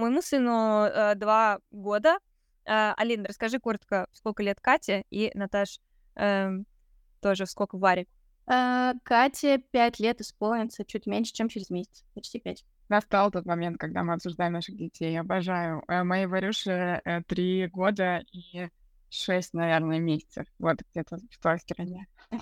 Моему сыну э, два года. Э, Алина, расскажи коротко, сколько лет Кате и Наташ э, тоже сколько Варе? Э, Кате пять лет исполнится чуть меньше, чем через месяц. Почти пять. Настал тот момент, когда мы обсуждаем наших детей. Обожаю. Э, моей Варюше э, три года и шесть, наверное, месяцев. Вот где-то в той стороне.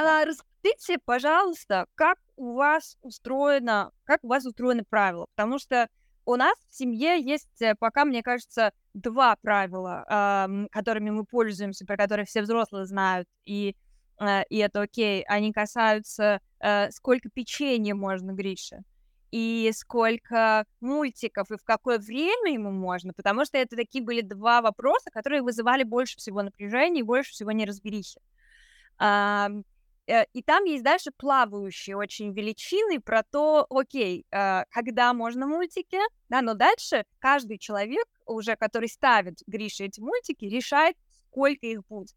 А, расскажите, пожалуйста, как у вас устроено, как у вас устроены правила? Потому что у нас в семье есть э, пока, мне кажется, два правила, э, которыми мы пользуемся, про которые все взрослые знают, и, э, и это окей. Они касаются, э, сколько печенья можно Грише, и сколько мультиков, и в какое время ему можно, потому что это такие были два вопроса, которые вызывали больше всего напряжения и больше всего неразберихи. Uh, и там есть дальше плавающие очень величины про то, окей, uh, когда можно мультики, да, но дальше каждый человек, уже который ставит Грише эти мультики, решает, сколько их будет.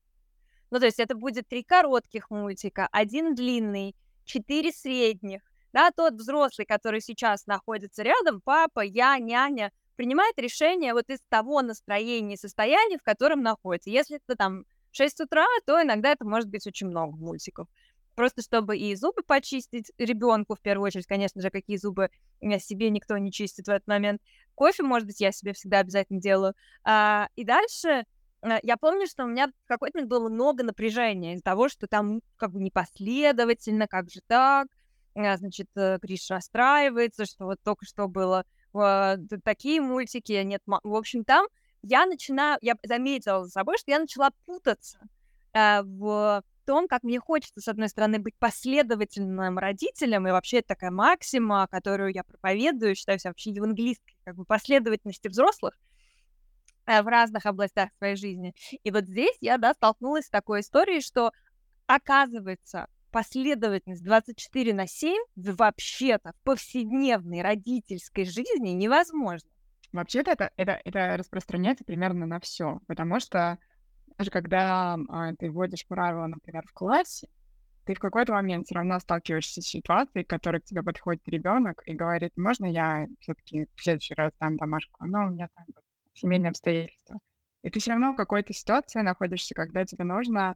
Ну, то есть это будет три коротких мультика, один длинный, четыре средних, да, тот взрослый, который сейчас находится рядом, папа, я, няня, принимает решение вот из того настроения и состояния, в котором находится. Если это там 6 утра, то иногда это может быть очень много мультиков. Просто чтобы и зубы почистить ребенку, в первую очередь, конечно же, какие зубы себе никто не чистит в этот момент. Кофе, может быть, я себе всегда обязательно делаю. А, и дальше а, я помню, что у меня в какой-то момент было много напряжения из-за того, что там как бы непоследовательно, как же так, а, значит, э, Гриш расстраивается, что вот только что было э, такие мультики, нет, в общем, там я начинаю, я заметила за собой, что я начала путаться э, в том, как мне хочется, с одной стороны, быть последовательным родителем, и вообще это такая максима, которую я проповедую, считаю себя вообще евангелисткой, как бы последовательности взрослых в разных областях своей жизни. И вот здесь я, да, столкнулась с такой историей, что оказывается, последовательность 24 на 7 вообще-то в повседневной родительской жизни невозможно. Вообще-то это, это, это распространяется примерно на все, потому что даже когда а, ты вводишь правила, например, в классе, ты в какой-то момент все равно сталкиваешься с ситуацией, в которой к тебе подходит ребенок и говорит, можно я все-таки в следующий раз дам домашку, но у меня там семейные обстоятельства. И ты все равно в какой-то ситуации находишься, когда тебе нужно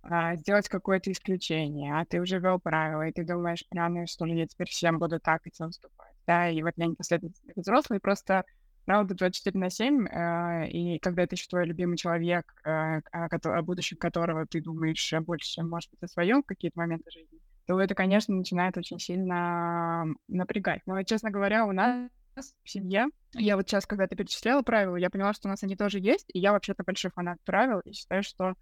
а, сделать какое-то исключение, а ты уже вел правила, и ты думаешь, прямо что ли, я теперь всем буду так идти уступать, да, и вот я не последовательный взрослый, просто правда 24 на 7, э, и когда это еще твой любимый человек, э, о, о будущем которого ты думаешь больше, чем, может быть, о своем какие-то моменты жизни, то это, конечно, начинает очень сильно напрягать. Но, честно говоря, у нас в семье, я вот сейчас, когда ты перечисляла правила, я поняла, что у нас они тоже есть, и я вообще-то большой фанат правил, и считаю, что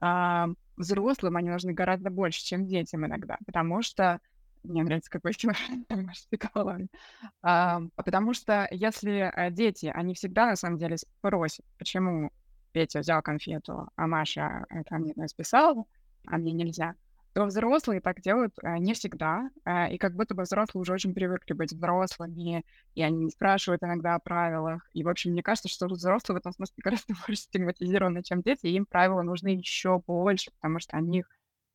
а, взрослым они нужны гораздо больше, чем детям иногда, потому что мне нравится, какой стиль а, потому что если э, дети, они всегда на самом деле спросят, почему Петя взял конфету, а Маша это мне списала, а мне нельзя, то взрослые так делают э, не всегда, э, и как будто бы взрослые уже очень привыкли быть взрослыми, и они не спрашивают иногда о правилах. И, в общем, мне кажется, что взрослые в этом смысле гораздо больше стигматизированы, чем дети, и им правила нужны еще больше, потому что они их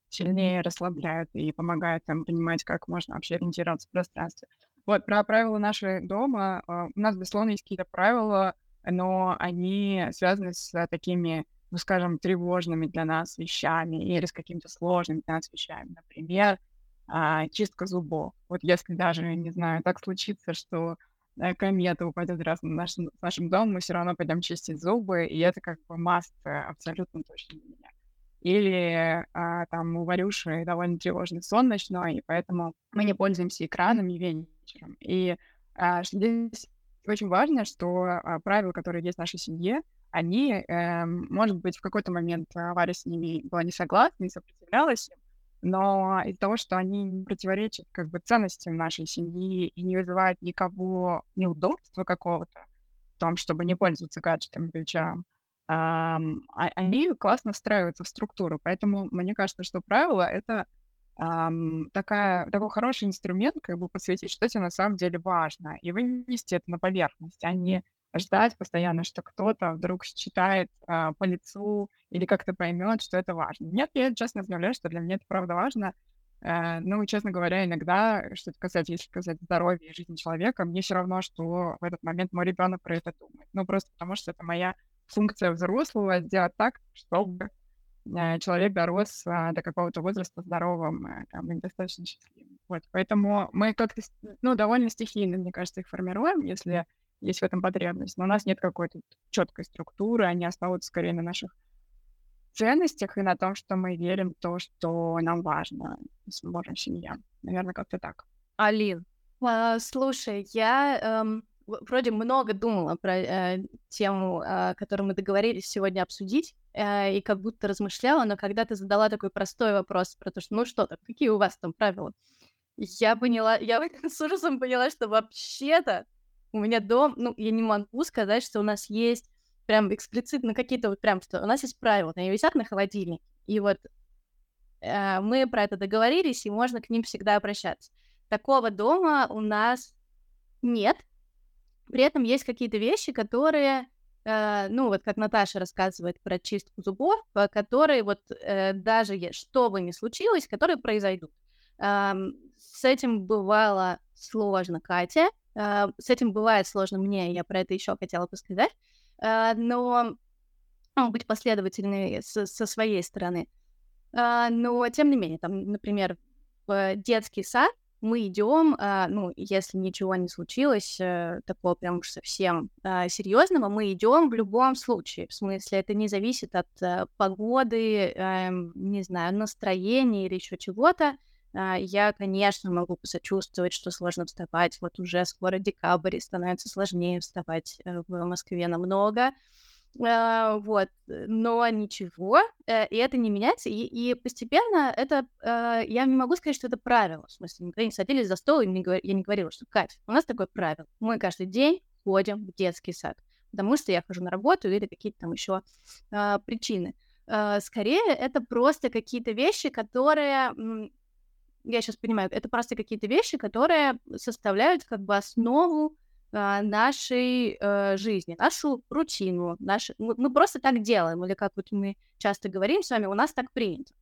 сильнее расслабляют и помогают им понимать, как можно вообще ориентироваться в пространстве. Вот, про правила нашего дома. Э, у нас, безусловно, есть какие-то правила, но они связаны с такими ну, скажем, тревожными для нас вещами или с какими-то сложными для нас вещами. Например, а, чистка зубов. Вот если даже, не знаю, так случится, что э, комета упадет раз на наш, нашим домом, мы все равно пойдем чистить зубы, и это как бы маст абсолютно точно для меня. Или а, там у Варюши довольно тревожный сон ночной, и поэтому мы не пользуемся экранами вечером. И а, здесь очень важно, что а, правила, которые есть в нашей семье, они, э, может быть, в какой-то момент Варя с ними была не согласна и сопротивлялась но из-за того, что они не противоречат как бы ценностям нашей семьи и не вызывают никого неудобства какого-то в том, чтобы не пользоваться гаджетами по вечерам, эм, они классно встраиваются в структуру. Поэтому мне кажется, что правило — это эм, такая, такой хороший инструмент, как бы посвятить, что тебе на самом деле важно, и вынести это на поверхность, а не ждать постоянно, что кто-то вдруг считает а, по лицу или как-то поймет, что это важно. Нет, я честно заявляю, что для меня это правда важно. Э, ну, честно говоря, иногда, что касается, если сказать здоровья и жизни человека, мне все равно, что в этот момент мой ребенок про это думает. Ну, просто потому что это моя функция взрослого сделать так, чтобы э, человек дорос а, до какого-то возраста здоровым э, там, и достаточно счастливым. Вот, поэтому мы как-то, ну, довольно стихийно, мне кажется, их формируем, если есть в этом потребность. Но у нас нет какой-то четкой структуры, они остаются скорее на наших ценностях и на том, что мы верим в то, что нам важно мужем, семья. Наверное, как-то так. Алин. А, слушай, я эм, вроде много думала про э, тему, э, которую мы договорились сегодня обсудить, э, и как будто размышляла, но когда ты задала такой простой вопрос про то, что ну что там, какие у вас там правила, я поняла, я с ужасом поняла, что вообще-то у меня дом, ну, я не могу сказать, что у нас есть прям эксплицитно какие-то вот прям, что у нас есть правила, они висят на холодильнике, и вот э, мы про это договорились, и можно к ним всегда обращаться. Такого дома у нас нет. При этом есть какие-то вещи, которые, э, ну вот как Наташа рассказывает про чистку зубов, которые вот э, даже что бы ни случилось, которые произойдут. Э, с этим бывало сложно Катя, э, с этим бывает сложно мне, я про это еще хотела бы сказать. А, но ну, быть последовательной со, со своей стороны. А, но, тем не менее, там, например, в детский сад мы идем, а, ну, если ничего не случилось, э, такого прям уж совсем серьезного, мы идем в любом случае. В смысле, это не зависит от э, погоды, эм, не знаю, настроения или еще чего-то. Я, конечно, могу посочувствовать, что сложно вставать. Вот уже скоро декабрь, становится сложнее вставать э, в Москве намного. Uh, вот, но ничего, uh, и это не меняется, и, и постепенно это, uh, я не могу сказать, что это правило, в смысле, никогда не садились за стол, и не говор... я не говорила, что, Катя, у нас такое правило, мы каждый день ходим в детский сад, потому что я хожу на работу или какие-то там еще причины. Скорее, это просто какие-то вещи, которые я сейчас понимаю, это просто какие-то вещи, которые составляют как бы основу э, нашей э, жизни, нашу рутину, наш... мы, мы просто так делаем, или как вот мы часто говорим с вами, у нас так принято.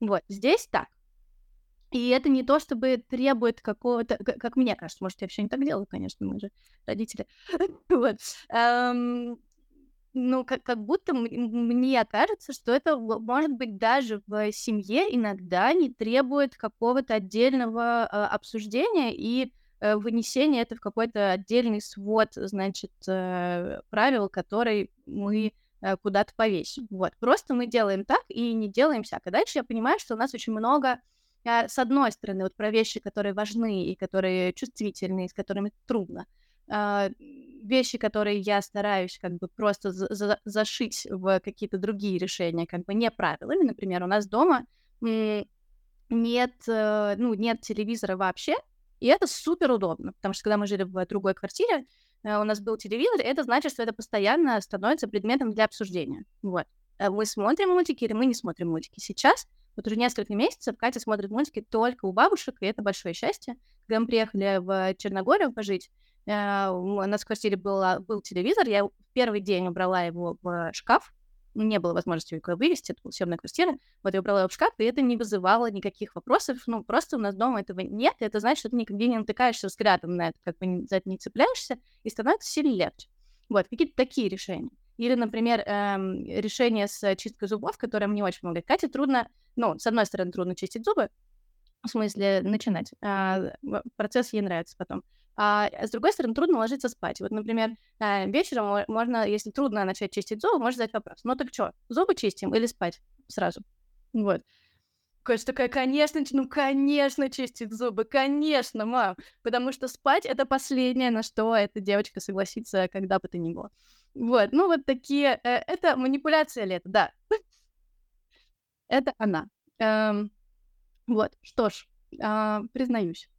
Вот, здесь так. И это не то, чтобы требует какого-то, как мне кажется, может, я все не так делаю, конечно, мы же родители. вот. Эм, ну, как, как будто мне кажется, что это может быть даже в семье иногда не требует какого-то отдельного э, обсуждения и э, вынесения это в какой-то отдельный свод, значит, э, правил, который мы э, куда-то повесим. Вот. Просто мы делаем так и не делаем всякое. Дальше я понимаю, что у нас очень много с одной стороны, вот про вещи, которые важны и которые чувствительны, с которыми трудно, вещи, которые я стараюсь как бы просто за за зашить в какие-то другие решения, как бы не правилами. Например, у нас дома нет, ну, нет телевизора вообще, и это супер удобно, потому что когда мы жили в другой квартире, э, у нас был телевизор, и это значит, что это постоянно становится предметом для обсуждения. Вот. Э, мы смотрим мультики или мы не смотрим мультики. Сейчас, вот уже несколько месяцев, Катя смотрит мультики только у бабушек, и это большое счастье. Когда мы приехали в Черногорию пожить, Э, у нас в квартире была, был телевизор, я первый день убрала его в шкаф, не было возможности его вывести, это была съемная квартира, вот я убрала его в шкаф, и это не вызывало никаких вопросов, ну, просто у нас дома этого нет, и это значит, что ты никогда не натыкаешься взглядом на это, как бы за это не цепляешься, и становится сильно легче. Вот, какие-то такие решения. Или, например, эм, решение с чисткой зубов, которое мне очень помогает. Кате трудно, ну, с одной стороны, трудно чистить зубы, в смысле начинать, а процесс ей нравится потом. А с другой стороны, трудно ложиться спать. Вот, например, э, вечером можно, если трудно начать чистить зубы, можно задать вопрос. Ну так что, зубы чистим или спать сразу? Вот. Кость такая, конечно, ну, конечно, чистить зубы, конечно, мам, потому что спать — это последнее, на что эта девочка согласится, когда бы то ни было. Вот, ну, вот такие, э, это манипуляция лет, да. это она. Эм, вот, что ж, э, признаюсь.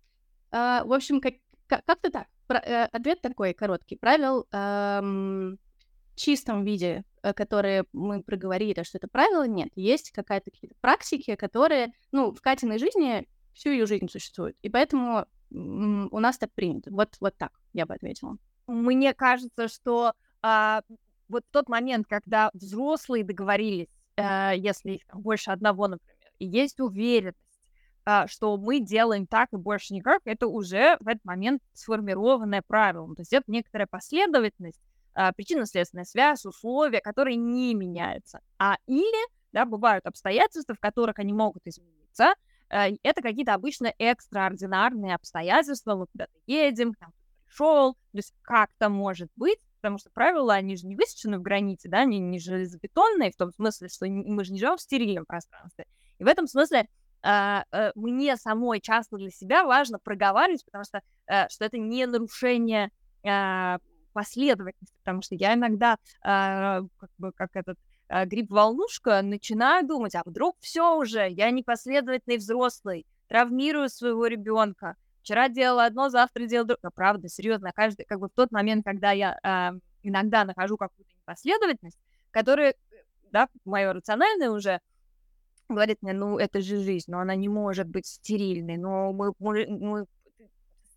Э, в общем, как, как-то так. Про, э, ответ такой короткий. Правил эм, в чистом виде, э, которые мы проговорили, что это правило, нет. Есть какая-то какие-то практики, которые, ну, в Катиной жизни всю ее жизнь существуют. И поэтому м- у нас так принято. Вот, вот так я бы ответила. Мне кажется, что а, вот тот момент, когда взрослые договорились, а, если их больше одного, например, и есть уверенность, что мы делаем так и больше никак, это уже в этот момент сформированное правило. То есть это некоторая последовательность, а, причинно-следственная связь, условия, которые не меняются. А или, да, бывают обстоятельства, в которых они могут измениться. А, это какие-то обычно экстраординарные обстоятельства. Мы куда-то едем, к нам пришел, то есть как-то может быть, потому что правила, они же не высечены в граните, да, они не железобетонные, в том смысле, что мы же не живем в стерильном пространстве. И в этом смысле мне самой часто для себя важно проговаривать, потому что, uh, что это не нарушение последовательности, потому что я иногда, как бы, как этот гриб-волнушка, начинаю думать, а вдруг все уже, я непоследовательный взрослый, травмирую своего ребенка, вчера делала одно, завтра делала другое. Правда, серьезно, каждый, как бы в тот момент, когда я э, иногда нахожу какую-то непоследовательность, которая, да, мое рациональное уже говорит мне, ну, это же жизнь, но она не может быть стерильной, но мы, мы, мы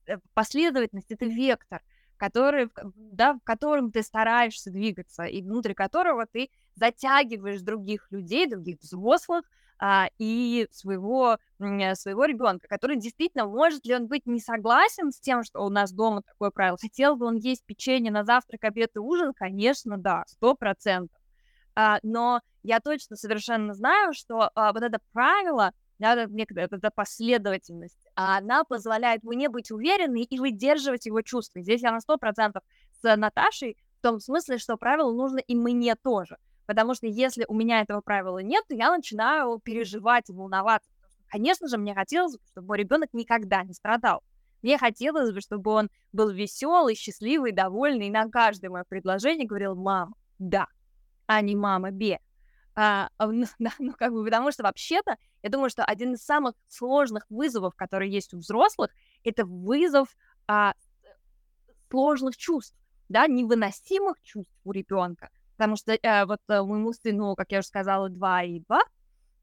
э, последовательность — это вектор, который, да, в котором ты стараешься двигаться, и внутри которого ты затягиваешь других людей, других взрослых, а, и своего, своего ребенка, который действительно, может ли он быть не согласен с тем, что у нас дома такое правило, хотел бы он есть печенье на завтрак, обед и ужин, конечно, да, сто процентов. А, но я точно совершенно знаю, что а, вот это правило, да, эта последовательность, она позволяет мне быть уверенной и выдерживать его чувства. Здесь я на сто процентов с Наташей, в том смысле, что правило нужно и мне тоже. Потому что если у меня этого правила нет, то я начинаю переживать и волноваться. Конечно же, мне хотелось бы, чтобы мой ребенок никогда не страдал. Мне хотелось бы, чтобы он был веселый, счастливый, довольный, и на каждое мое предложение говорил «мама, да», а не «мама, бе». А, а ну, да, ну, как бы, потому что вообще-то, я думаю, что один из самых сложных вызовов, которые есть у взрослых, это вызов а, сложных чувств, да, невыносимых чувств у ребенка, потому что э, вот э, моему сыну, как я уже сказала, 2 и 2,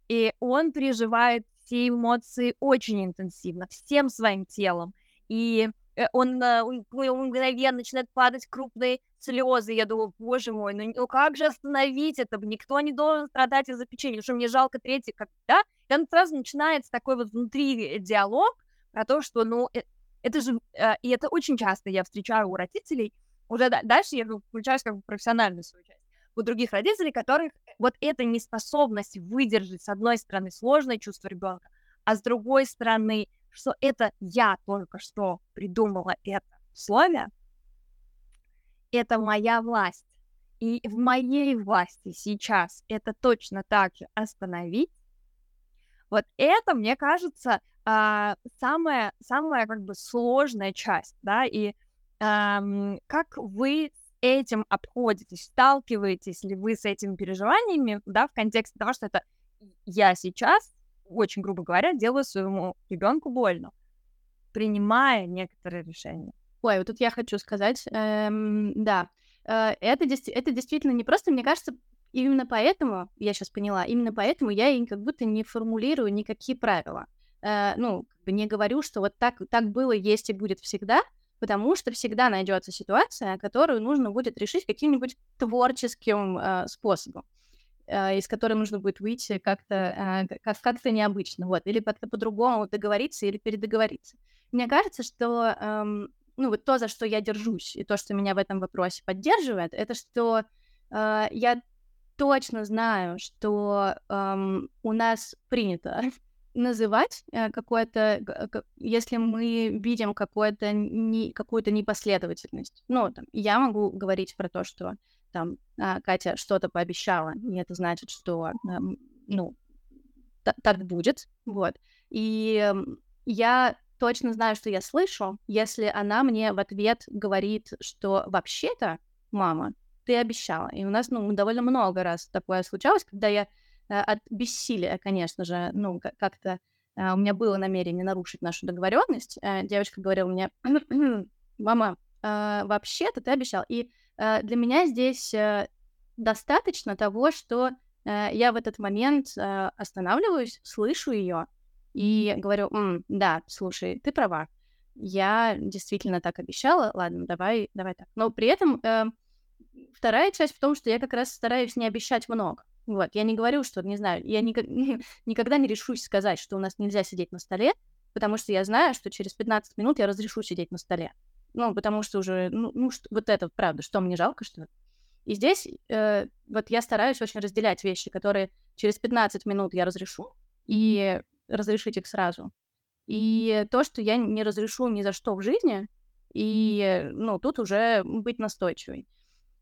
и он переживает все эмоции очень интенсивно, всем своим телом, и он, э, он, он мгновенно начинает падать крупные слезы, я думаю, боже мой, ну, ну как же остановить это, никто не должен страдать из-за печенья, что мне жалко третий, как, да, и он сразу начинается такой вот внутри диалог про то, что, ну, э, это же, э, и это очень часто я встречаю у родителей, уже дальше я включаюсь как бы профессиональную свою часть. У других родителей, которых вот эта неспособность выдержать, с одной стороны, сложное чувство ребенка, а с другой стороны, что это я только что придумала это условие, это моя власть. И в моей власти сейчас это точно так же остановить. Вот это, мне кажется, а, самая, самая как бы сложная часть, да, и как вы этим обходитесь? Сталкиваетесь ли вы с этими переживаниями, да, в контексте того, что это я сейчас, очень грубо говоря, делаю своему ребенку больно, принимая некоторые решения? Ой, вот тут я хочу сказать, эм, да, э, это, это действительно не просто, мне кажется, именно поэтому, я сейчас поняла, именно поэтому я и как будто не формулирую никакие правила. Э, ну, не говорю, что вот так, так было, есть и будет всегда, потому что всегда найдется ситуация, которую нужно будет решить каким-нибудь творческим э, способом из которой нужно будет выйти как-то э, как, как-то необычно, вот, или как-то по-другому договориться или передоговориться. Мне кажется, что эм, ну вот то, за что я держусь, и то, что меня в этом вопросе поддерживает, это что э, я точно знаю, что эм, у нас принято называть э, какое-то, если мы видим какое-то не, какую-то непоследовательность. Ну, там, я могу говорить про то, что там а, Катя что-то пообещала, и это значит, что, э, ну, так будет, вот. И я точно знаю, что я слышу, если она мне в ответ говорит, что вообще-то, мама, ты обещала. И у нас, ну, довольно много раз такое случалось, когда я Э, от бессилия, конечно же, ну, как-то э, у меня было намерение нарушить нашу договоренность. Э, девочка говорила мне, мама, вообще-то ты обещал. И для меня здесь достаточно того, что я в этот момент останавливаюсь, слышу ее и говорю, М, да, слушай, ты права, я действительно так обещала, ладно, давай, давай так. Но при этом вторая часть в том, что я как раз стараюсь не обещать много. Вот, я не говорю, что, не знаю, я никак, никогда не решусь сказать, что у нас нельзя сидеть на столе, потому что я знаю, что через 15 минут я разрешу сидеть на столе. Ну, потому что уже, ну, ну что, вот это правда, что мне жалко, что И здесь э, вот я стараюсь очень разделять вещи, которые через 15 минут я разрешу, и разрешить их сразу. И то, что я не разрешу ни за что в жизни, и, ну, тут уже быть настойчивой.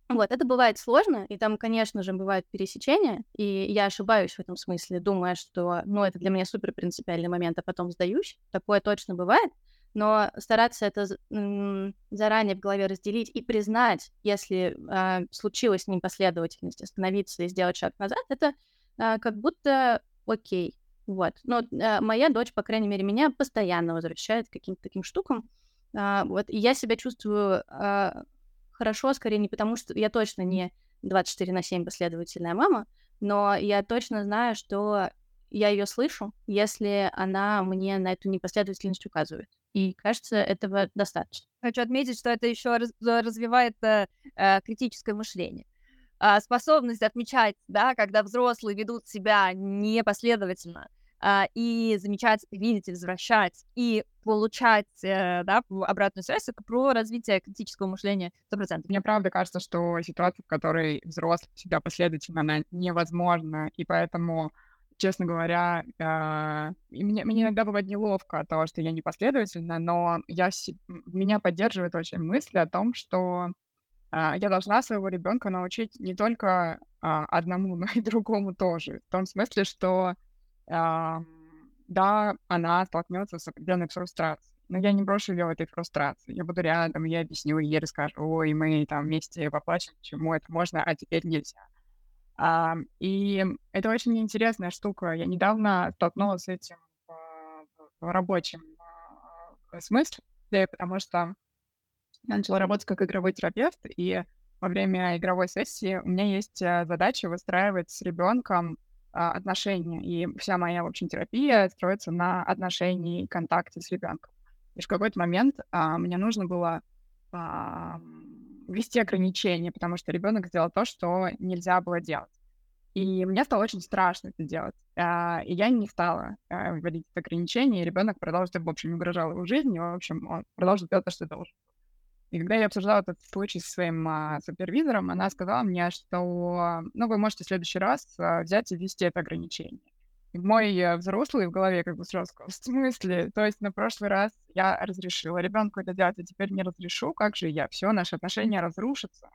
Вот, это бывает сложно, и там, конечно же, бывают пересечения, и я ошибаюсь в этом смысле, думая, что, ну, это для меня супер принципиальный момент, а потом сдаюсь. Такое точно бывает, но стараться это заранее в голове разделить и признать, если э, случилась непоследовательность, остановиться и сделать шаг назад, это э, как будто окей. Вот. Но э, моя дочь, по крайней мере, меня постоянно возвращает к каким-то таким штукам. Э, вот, и я себя чувствую э, хорошо, скорее не потому, что я точно не 24 на 7 последовательная мама, но я точно знаю, что я ее слышу, если она мне на эту непоследовательность указывает. И кажется, этого достаточно. Хочу отметить, что это еще раз, развивает э, э, критическое мышление. Э, способность отмечать, да, когда взрослые ведут себя непоследовательно, а, и замечать, видеть возвращать, и получать э, да, обратную связь, это про развитие критического мышления 100%. Мне правда кажется, что ситуация, в которой взрослый всегда последовательно, она невозможна, и поэтому честно говоря, э, мне, мне иногда бывает неловко от того, что я непоследовательна, но я, меня поддерживает очень мысль о том, что э, я должна своего ребенка научить не только э, одному, но и другому тоже. В том смысле, что да, она столкнется с определенной фрустрацией. Но я не брошу ее в этой фрустрации. Я буду рядом, я объясню ей, расскажу, ой, мы там вместе поплачем, почему это можно, а теперь нельзя. А, и это очень интересная штука. Я недавно столкнулась с этим в, в рабочем а, смысле, потому что я начала работать как игровой терапевт, и во время игровой сессии у меня есть э, задача выстраивать с ребенком а, отношения. И вся моя, в общем, терапия строится на отношении и контакте с ребенком. И в какой-то момент а, мне нужно было а, ввести ограничения, потому что ребенок сделал то, что нельзя было делать. И мне стало очень страшно это делать. А, и я не стала а, вводить это ограничение, и ребенок продолжил, в общем, угрожал его жизни, в общем, он продолжил делать то, что должен. И когда я обсуждала этот случай со своим а, супервизором, она сказала мне, что, ну, вы можете в следующий раз а, взять и ввести это ограничение. И мой э, взрослый в голове как бы сразу сказал, в смысле? То есть на прошлый раз я разрешила ребенку это делать, а теперь не разрешу? Как же я? Все, наши отношения разрушатся.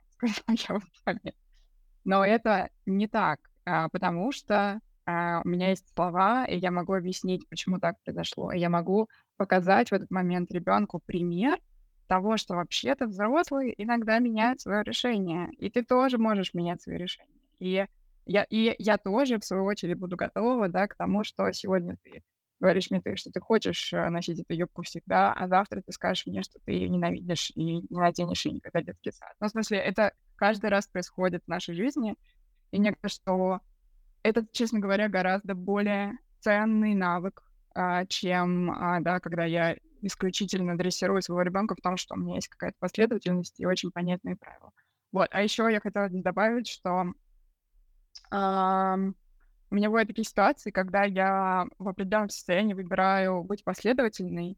Но это не так, потому что а, у меня есть слова, и я могу объяснить, почему так произошло. И я могу показать в этот момент ребенку пример, того, что вообще-то взрослые иногда меняют свое решение, и ты тоже можешь менять свое решение. И я, и я тоже, в свою очередь, буду готова, да, к тому, что сегодня ты говоришь мне, ты, что ты хочешь э, носить эту юбку всегда, а завтра ты скажешь мне, что ты ее ненавидишь и не наденешь и никогда детский сад. Ну, в смысле, это каждый раз происходит в нашей жизни, и мне кажется, что это, честно говоря, гораздо более ценный навык, а, чем, а, да, когда я исключительно дрессирую своего ребенка в том, что у меня есть какая-то последовательность и очень понятные правила. Вот. А еще я хотела добавить, что у меня бывают такие ситуации, когда я в определенном состоянии выбираю быть последовательной,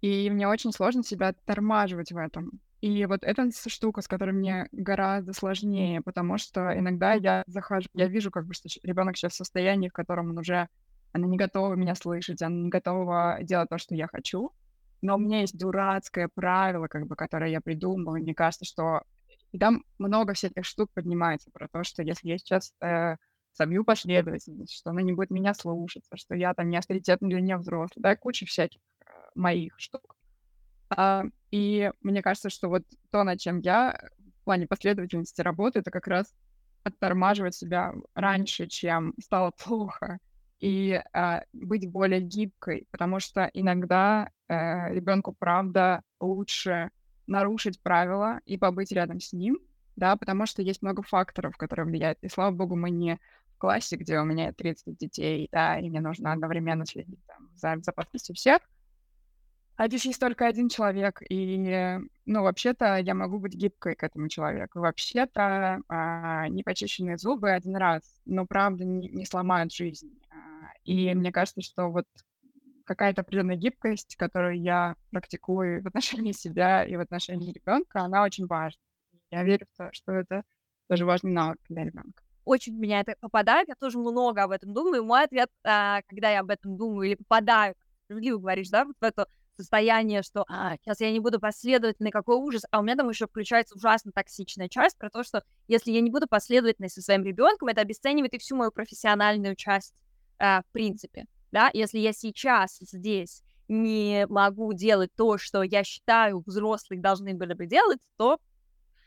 и мне очень сложно себя оттормаживать в этом. И вот эта штука, с которой мне гораздо сложнее, потому что иногда я захожу, я вижу, как бы, что ребенок сейчас в состоянии, в котором он уже, она не готова меня слышать, она не готова делать то, что я хочу. Но у меня есть дурацкое правило, как бы, которое я придумала. Мне кажется, что и там много всяких штук поднимается про то, что если я сейчас э, собью последовательность, что она не будет меня слушаться, что я там не авторитетный для нее взрослый, да, куча всяких э, моих штук. А, и мне кажется, что вот то, над чем я в плане последовательности работаю, это как раз оттормаживать себя раньше, чем стало плохо и э, быть более гибкой, потому что иногда э, ребенку правда лучше нарушить правила и побыть рядом с ним, да, потому что есть много факторов, которые влияют. И слава богу, мы не в классе, где у меня 30 детей, да, и мне нужно одновременно следить там, за безопасностью всех. А здесь есть только один человек, и, ну, вообще-то я могу быть гибкой к этому человеку. Вообще-то а, непочищенные зубы один раз, но правда не, не сломают жизнь. А, и мне кажется, что вот какая-то определенная гибкость, которую я практикую в отношении себя и в отношении ребенка, она очень важна. Я верю в то, что это тоже важный навык для ребенка. Очень меня это попадает, я тоже много об этом думаю. Мой ответ, а, когда я об этом думаю или попадаю, справедливо говоришь, да, вот в это состояние, что а, сейчас я не буду последовательной, какой ужас, а у меня там еще включается ужасно токсичная часть про то, что если я не буду последовательной со своим ребенком, это обесценивает и всю мою профессиональную часть а, в принципе, да, если я сейчас здесь не могу делать то, что я считаю взрослые должны были бы делать, то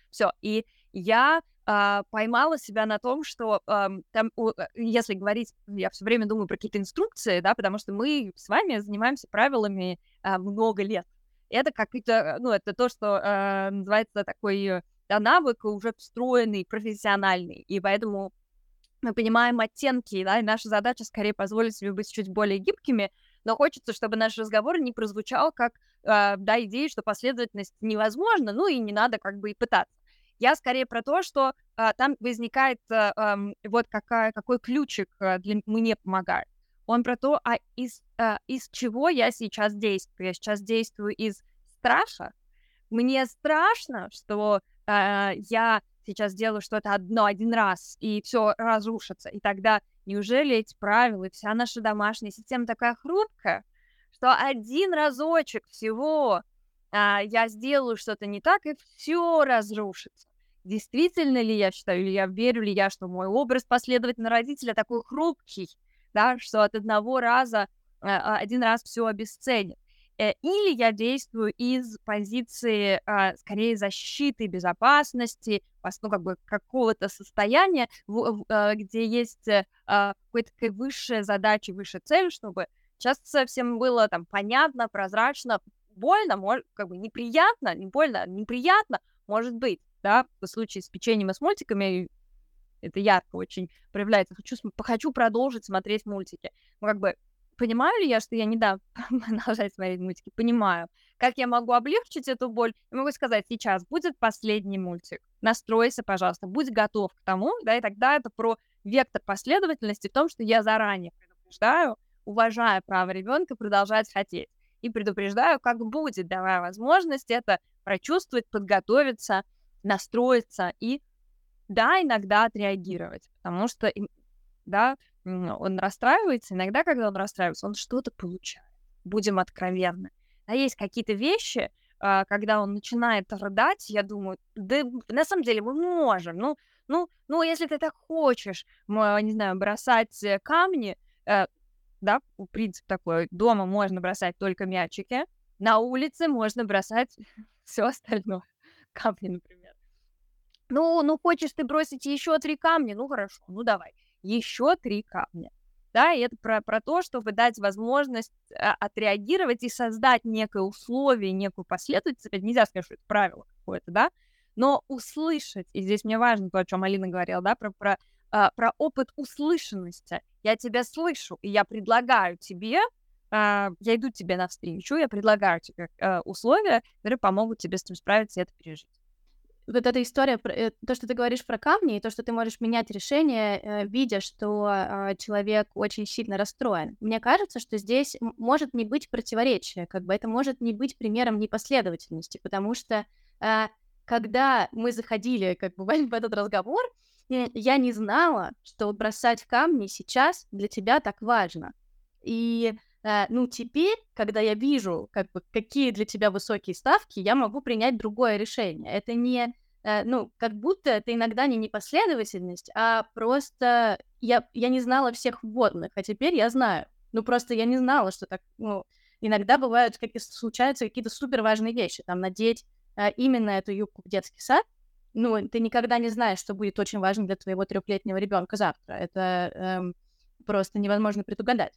все. И я э, поймала себя на том, что э, там, э, если говорить, я все время думаю про какие-то инструкции, да, потому что мы с вами занимаемся правилами э, много лет. Это какие-то, ну, это то, что э, называется такой да, навык уже встроенный, профессиональный, и поэтому мы понимаем оттенки, да, и наша задача скорее позволить себе быть чуть более гибкими, но хочется, чтобы наш разговор не прозвучал как, э, да, идея, что последовательность невозможна, ну и не надо как бы и пытаться. Я скорее про то, что а, там возникает а, а, вот какая, какой ключик а, для мне помогает. Он про то, а из, а, из чего я сейчас действую. Я сейчас действую из страха. Мне страшно, что а, я сейчас делаю что-то одно один раз, и все разрушится. И тогда неужели эти правила вся наша домашняя система такая хрупкая, что один разочек всего а, я сделаю что-то не так, и все разрушится действительно ли я считаю, или я верю ли я, что мой образ последовательного родителя такой хрупкий, да, что от одного раза а, один раз все обесценит. Э, или я действую из позиции а, скорее защиты, безопасности, ну, как бы какого-то состояния, а, где есть э, какая-то высшая задача, высшая цель, чтобы сейчас всем было там понятно, прозрачно, больно, может, как бы неприятно, не больно, неприятно, может быть да, в случае с печеньем и с мультиками это ярко очень проявляется. Хочу, хочу продолжить смотреть мультики. Ну, как бы, понимаю ли я, что я не дам продолжать смотреть мультики? Понимаю. Как я могу облегчить эту боль? Я могу сказать, сейчас будет последний мультик. Настройся, пожалуйста, будь готов к тому, да, и тогда это про вектор последовательности в том, что я заранее предупреждаю, уважая право ребенка продолжать хотеть. И предупреждаю, как будет, давая возможность это прочувствовать, подготовиться, настроиться и, да, иногда отреагировать, потому что, да, он расстраивается, иногда, когда он расстраивается, он что-то получает. Будем откровенны. А есть какие-то вещи, а, когда он начинает рыдать, я думаю, да на самом деле мы можем, ну, ну, ну, если ты так хочешь, мы, не знаю, бросать э, камни, э, да, принцип такой, дома можно бросать только мячики, на улице можно бросать все остальное, камни, например. Ну, ну хочешь ты бросить еще три камня? Ну хорошо, ну давай. Еще три камня. Да, и это про, про то, чтобы дать возможность а, отреагировать и создать некое условие, некую последовательность. Нельзя сказать, что это правило какое-то, да, но услышать, и здесь мне важно то, о чем Алина говорила, да, про, про, а, про опыт услышанности. Я тебя слышу, и я предлагаю тебе, а, я иду тебе навстречу, я предлагаю тебе а, условия, которые помогут тебе с этим справиться и это пережить вот эта история, э, то, что ты говоришь про камни, и то, что ты можешь менять решение, э, видя, что а, человек очень сильно расстроен. Мне кажется, что здесь может не быть противоречия, как бы это может не быть примером непоследовательности, потому что когда мы заходили как бы в этот разговор, э, я не знала, что бросать камни сейчас для тебя так важно. И Э, ну, теперь, когда я вижу, как бы, какие для тебя высокие ставки, я могу принять другое решение. Это не, э, ну, как будто это иногда не непоследовательность, а просто я, я не знала всех вводных, а теперь я знаю. Ну, просто я не знала, что так, ну, иногда бывают, как случаются какие-то супер важные вещи, там, надеть э, именно эту юбку в детский сад, ну, ты никогда не знаешь, что будет очень важно для твоего трехлетнего ребенка завтра. Это эм, просто невозможно предугадать.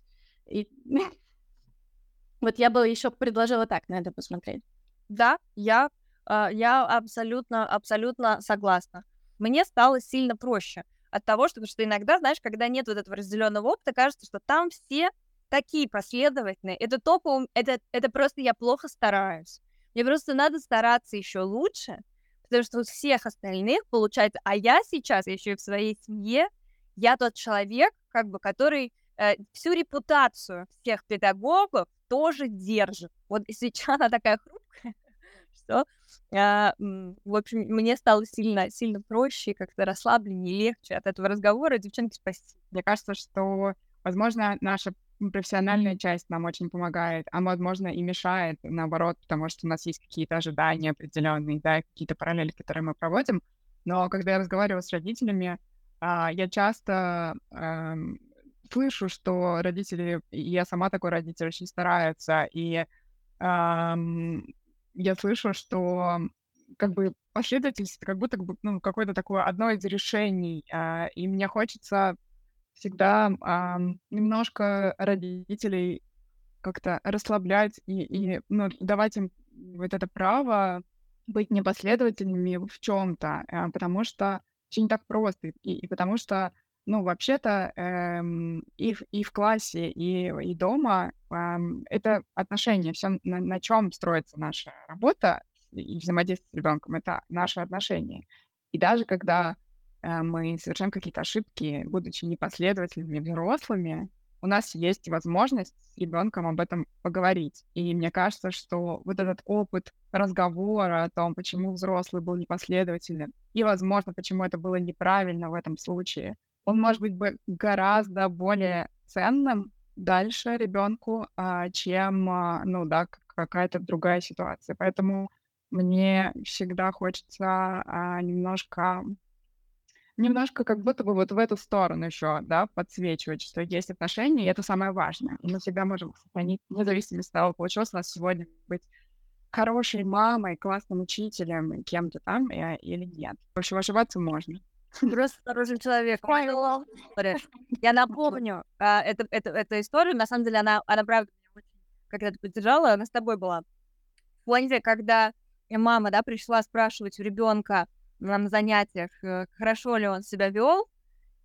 И вот я бы еще предложила так на это посмотреть. Да, я, э, я абсолютно, абсолютно согласна. Мне стало сильно проще от того, что, что иногда, знаешь, когда нет вот этого разделенного опыта, кажется, что там все такие последовательные. Это только... Это, это просто я плохо стараюсь. Мне просто надо стараться еще лучше, потому что у всех остальных получается... А я сейчас еще и в своей семье, я тот человек, как бы, который э, всю репутацию всех педагогов тоже держит. Вот сейчас она такая хрупкая, что, э, в общем, мне стало сильно, сильно проще, как-то расслабленнее, легче от этого разговора. Девчонки, спасибо. Мне кажется, что, возможно, наша профессиональная часть нам очень помогает, а возможно и мешает, наоборот, потому что у нас есть какие-то ожидания определенные, да, какие-то параллели, которые мы проводим. Но когда я разговариваю с родителями, а, я часто эм, слышу, что родители, и я сама такой родитель, очень стараются, и я слышу, что как бы последовательность как будто ну, какое-то такое одно из решений, э, и мне хочется всегда э, немножко родителей как-то расслаблять и, и ну, давать им вот это право быть непоследовательными в чем-то, э, потому что все не так просто, и, и потому что ну, вообще-то эм, и, в, и в классе, и, и дома эм, это отношения, все, на, на чем строится наша работа и взаимодействие с ребенком, это наши отношения. И даже когда мы совершаем какие-то ошибки, будучи непоследовательными взрослыми, у нас есть возможность с ребенком об этом поговорить. И мне кажется, что вот этот опыт разговора о том, почему взрослый был непоследователен, и, возможно, почему это было неправильно в этом случае, он может быть гораздо более ценным дальше ребенку, а, чем, а, ну да, какая-то другая ситуация. Поэтому мне всегда хочется а, немножко немножко как будто бы вот в эту сторону еще, да, подсвечивать, что есть отношения, и это самое важное. И мы всегда можем сохранить, вне зависимости от того, получилось у нас сегодня быть хорошей мамой, классным учителем, кем-то там э, или нет. В общем, ошибаться можно. Просто хороший человек. Я напомню а, эту, эту, эту историю. На самом деле, она, она правда меня очень когда-то поддержала. Она с тобой была. Помните, когда мама, да, пришла спрашивать у ребенка на занятиях, э, хорошо ли он себя вел,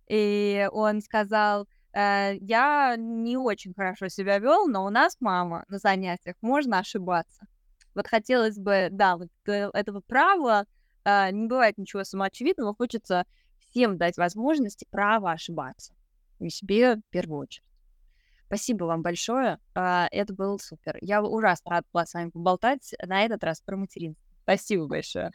и он сказал, э, я не очень хорошо себя вел, но у нас мама на занятиях, можно ошибаться. Вот хотелось бы, да, вот этого права, э, не бывает ничего самоочевидного, хочется всем дать возможность и право ошибаться. И себе в первую очередь. Спасибо вам большое. А, это было супер. Я ужасно рада была с вами поболтать. На этот раз про материнство. Спасибо большое.